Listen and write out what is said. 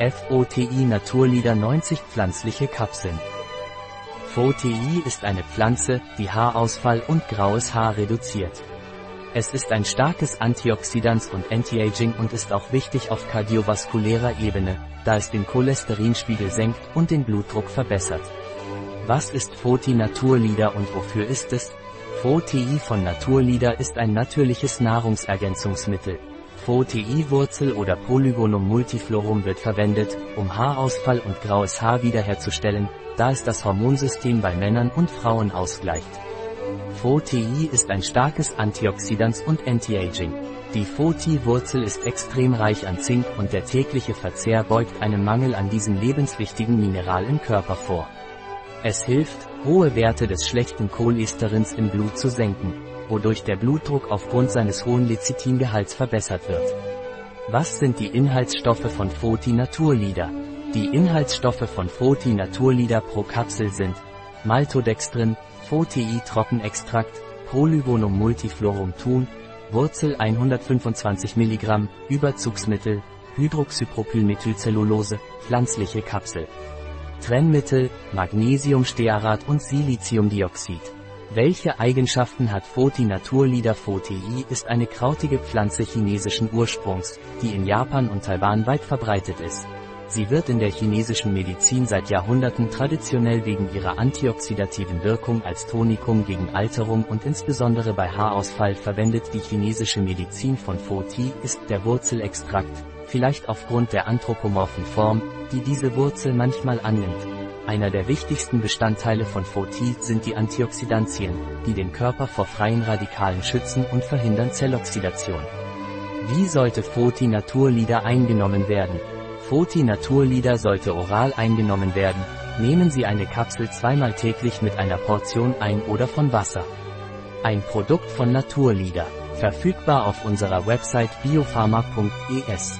FOTI Naturlieder 90 pflanzliche Kapseln. FOTI ist eine Pflanze, die Haarausfall und graues Haar reduziert. Es ist ein starkes Antioxidans und Anti-Aging und ist auch wichtig auf kardiovaskulärer Ebene, da es den Cholesterinspiegel senkt und den Blutdruck verbessert. Was ist FOTI Naturlieder und wofür ist es? FOTI von Naturlieder ist ein natürliches Nahrungsergänzungsmittel. FOTI-Wurzel oder Polygonum multiflorum wird verwendet, um Haarausfall und graues Haar wiederherzustellen, da es das Hormonsystem bei Männern und Frauen ausgleicht. FOTI ist ein starkes Antioxidans und Anti-Aging. Die FOTI-Wurzel ist extrem reich an Zink und der tägliche Verzehr beugt einem Mangel an diesem lebenswichtigen Mineral im Körper vor. Es hilft, hohe Werte des schlechten Cholesterins im Blut zu senken, wodurch der Blutdruck aufgrund seines hohen Lecithingehalts verbessert wird. Was sind die Inhaltsstoffe von Foti Naturlieder? Die Inhaltsstoffe von Foti Naturlieder pro Kapsel sind Maltodextrin, Foti Trockenextrakt, Polygonum multiflorum Thun, Wurzel 125 mg, Überzugsmittel, Hydroxypropylmethylcellulose, pflanzliche Kapsel. Trennmittel, Magnesiumstearat und Siliziumdioxid. Welche Eigenschaften hat Foti Naturlieder Foti ist eine krautige Pflanze chinesischen Ursprungs, die in Japan und Taiwan weit verbreitet ist. Sie wird in der chinesischen Medizin seit Jahrhunderten traditionell wegen ihrer antioxidativen Wirkung als Tonikum gegen Alterung und insbesondere bei Haarausfall verwendet. Die chinesische Medizin von Foti ist der Wurzelextrakt, vielleicht aufgrund der anthropomorphen Form, die diese Wurzel manchmal annimmt. Einer der wichtigsten Bestandteile von Foti sind die Antioxidantien, die den Körper vor freien Radikalen schützen und verhindern Zelloxidation. Wie sollte Foti Naturlieder eingenommen werden? Foti Naturlieder sollte oral eingenommen werden. Nehmen Sie eine Kapsel zweimal täglich mit einer Portion ein oder von Wasser. Ein Produkt von Naturlieder. Verfügbar auf unserer Website biopharma.es.